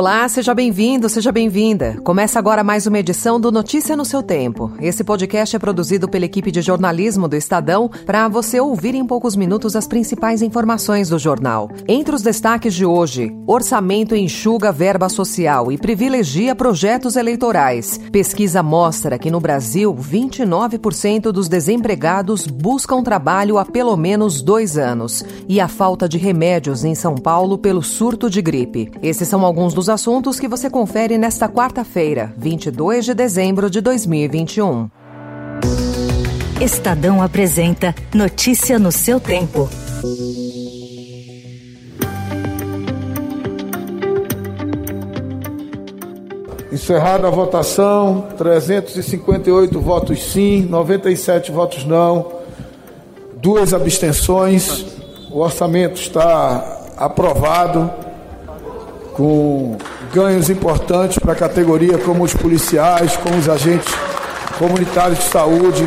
Olá, seja bem-vindo, seja bem-vinda. Começa agora mais uma edição do Notícia no seu Tempo. Esse podcast é produzido pela equipe de jornalismo do Estadão para você ouvir em poucos minutos as principais informações do jornal. Entre os destaques de hoje, orçamento enxuga verba social e privilegia projetos eleitorais. Pesquisa mostra que no Brasil, 29% dos desempregados buscam trabalho há pelo menos dois anos. E a falta de remédios em São Paulo pelo surto de gripe. Esses são alguns dos assuntos que você confere nesta quarta-feira, 22 de dezembro de 2021. Estadão apresenta Notícia no seu tempo. Encerrada a votação, 358 votos sim, 97 votos não, duas abstenções. O orçamento está aprovado com ganhos importantes para a categoria, como os policiais, como os agentes comunitários de saúde,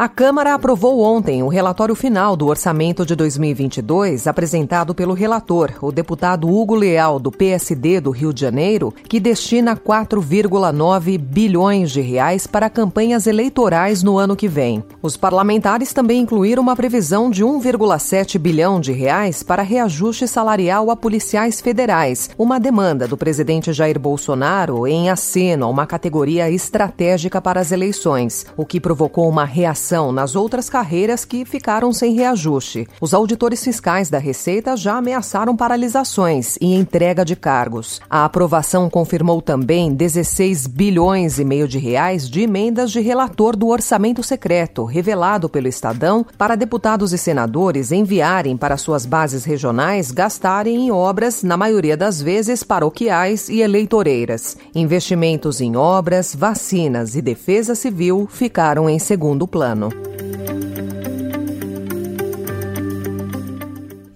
a Câmara aprovou ontem o relatório final do orçamento de 2022, apresentado pelo relator, o deputado Hugo Leal, do PSD do Rio de Janeiro, que destina 4,9 bilhões de reais para campanhas eleitorais no ano que vem. Os parlamentares também incluíram uma previsão de 1,7 bilhão de reais para reajuste salarial a policiais federais, uma demanda do presidente Jair Bolsonaro em aceno a uma categoria estratégica para as eleições, o que provocou uma reação nas outras carreiras que ficaram sem reajuste. Os auditores fiscais da Receita já ameaçaram paralisações e entrega de cargos. A aprovação confirmou também 16 bilhões e meio de reais de emendas de relator do orçamento secreto, revelado pelo Estadão, para deputados e senadores enviarem para suas bases regionais gastarem em obras, na maioria das vezes paroquiais e eleitoreiras. Investimentos em obras, vacinas e defesa civil ficaram em segundo plano ano.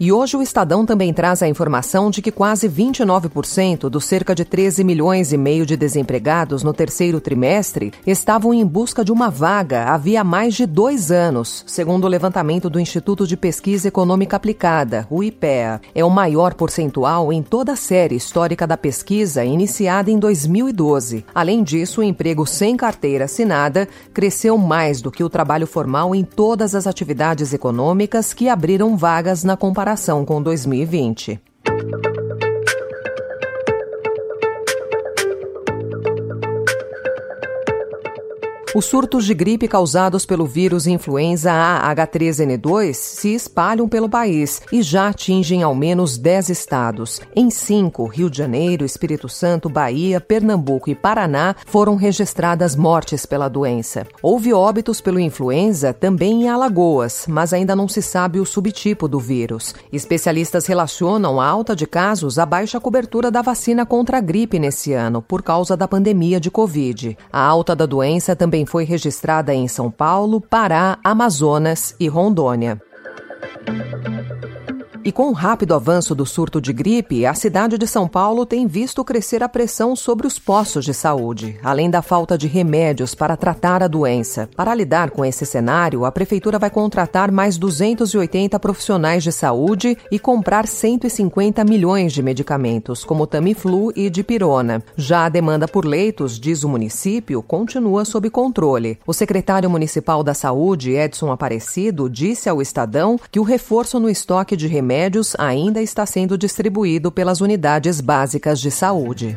E hoje o Estadão também traz a informação de que quase 29% dos cerca de 13 milhões e meio de desempregados no terceiro trimestre estavam em busca de uma vaga havia mais de dois anos, segundo o levantamento do Instituto de Pesquisa Econômica Aplicada, o IPEA. É o maior percentual em toda a série histórica da pesquisa iniciada em 2012. Além disso, o emprego sem carteira assinada cresceu mais do que o trabalho formal em todas as atividades econômicas que abriram vagas na comparação comparação com 2020. Os surtos de gripe causados pelo vírus influenza A H3N2 se espalham pelo país e já atingem ao menos 10 estados. Em cinco, Rio de Janeiro, Espírito Santo, Bahia, Pernambuco e Paraná, foram registradas mortes pela doença. Houve óbitos pelo influenza também em Alagoas, mas ainda não se sabe o subtipo do vírus. Especialistas relacionam a alta de casos à baixa cobertura da vacina contra a gripe nesse ano, por causa da pandemia de Covid. A alta da doença também foi registrada em São Paulo, Pará, Amazonas e Rondônia. E com o rápido avanço do surto de gripe, a cidade de São Paulo tem visto crescer a pressão sobre os postos de saúde, além da falta de remédios para tratar a doença. Para lidar com esse cenário, a prefeitura vai contratar mais 280 profissionais de saúde e comprar 150 milhões de medicamentos, como Tamiflu e Dipirona. Já a demanda por leitos, diz o município, continua sob controle. O secretário municipal da Saúde, Edson Aparecido, disse ao Estadão que o reforço no estoque de remédios remédios ainda está sendo distribuído pelas unidades básicas de saúde.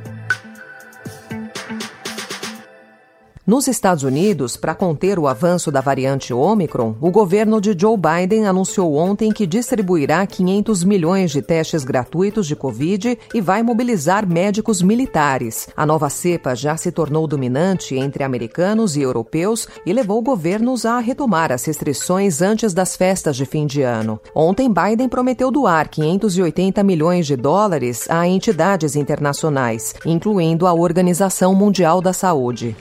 Nos Estados Unidos, para conter o avanço da variante Omicron, o governo de Joe Biden anunciou ontem que distribuirá 500 milhões de testes gratuitos de Covid e vai mobilizar médicos militares. A nova cepa já se tornou dominante entre americanos e europeus e levou governos a retomar as restrições antes das festas de fim de ano. Ontem, Biden prometeu doar 580 milhões de dólares a entidades internacionais, incluindo a Organização Mundial da Saúde.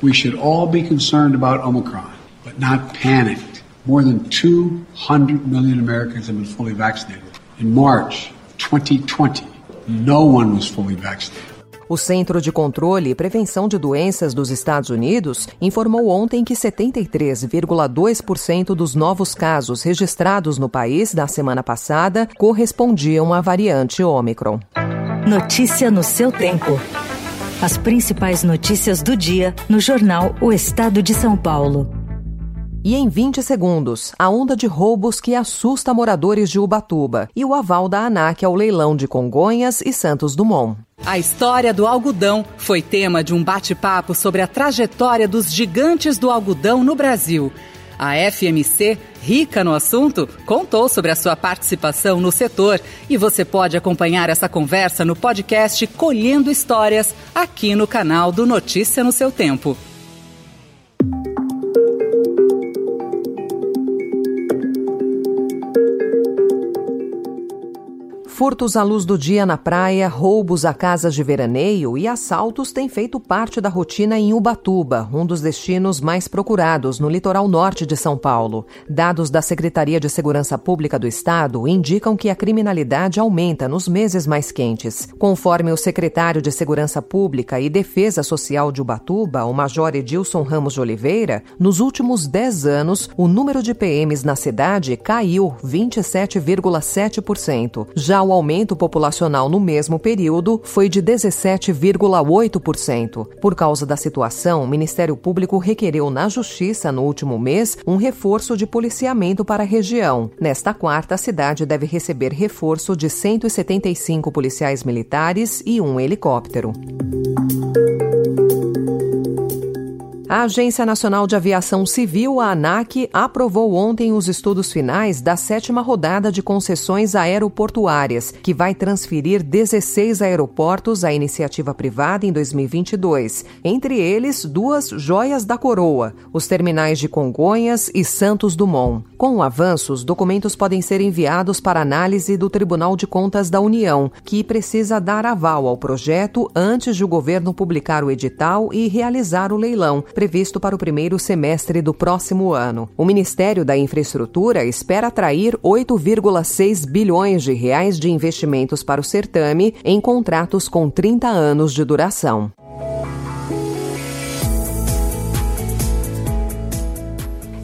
all be concerned about Omicron, but not panicked. More than 200 million Americans have been fully vaccinated. In March 2020, no one was fully vaccinated. O Centro de Controle e Prevenção de Doenças dos Estados Unidos informou ontem que 73,2% dos novos casos registrados no país na semana passada correspondiam à variante Ômicron. Notícia no seu tempo. As principais notícias do dia no jornal O Estado de São Paulo. E em 20 segundos, a onda de roubos que assusta moradores de Ubatuba e o aval da ANAC ao leilão de Congonhas e Santos Dumont. A história do algodão foi tema de um bate-papo sobre a trajetória dos gigantes do algodão no Brasil. A FMC, rica no assunto, contou sobre a sua participação no setor e você pode acompanhar essa conversa no podcast Colhendo Histórias, aqui no canal do Notícia no seu Tempo. Furtos à luz do dia na praia, roubos a casas de veraneio e assaltos têm feito parte da rotina em Ubatuba, um dos destinos mais procurados no litoral norte de São Paulo. Dados da Secretaria de Segurança Pública do Estado indicam que a criminalidade aumenta nos meses mais quentes. Conforme o secretário de Segurança Pública e Defesa Social de Ubatuba, o Major Edilson Ramos de Oliveira, nos últimos 10 anos, o número de PMs na cidade caiu 27,7%. Já o aumento populacional no mesmo período foi de 17,8%. Por causa da situação, o Ministério Público requereu na Justiça, no último mês, um reforço de policiamento para a região. Nesta quarta, a cidade deve receber reforço de 175 policiais militares e um helicóptero. A Agência Nacional de Aviação Civil, a ANAC, aprovou ontem os estudos finais da sétima rodada de concessões aeroportuárias, que vai transferir 16 aeroportos à iniciativa privada em 2022. Entre eles, duas joias da coroa, os terminais de Congonhas e Santos Dumont. Com o avanço, os documentos podem ser enviados para análise do Tribunal de Contas da União, que precisa dar aval ao projeto antes de o governo publicar o edital e realizar o leilão previsto para o primeiro semestre do próximo ano. O Ministério da Infraestrutura espera atrair 8,6 bilhões de reais de investimentos para o certame em contratos com 30 anos de duração.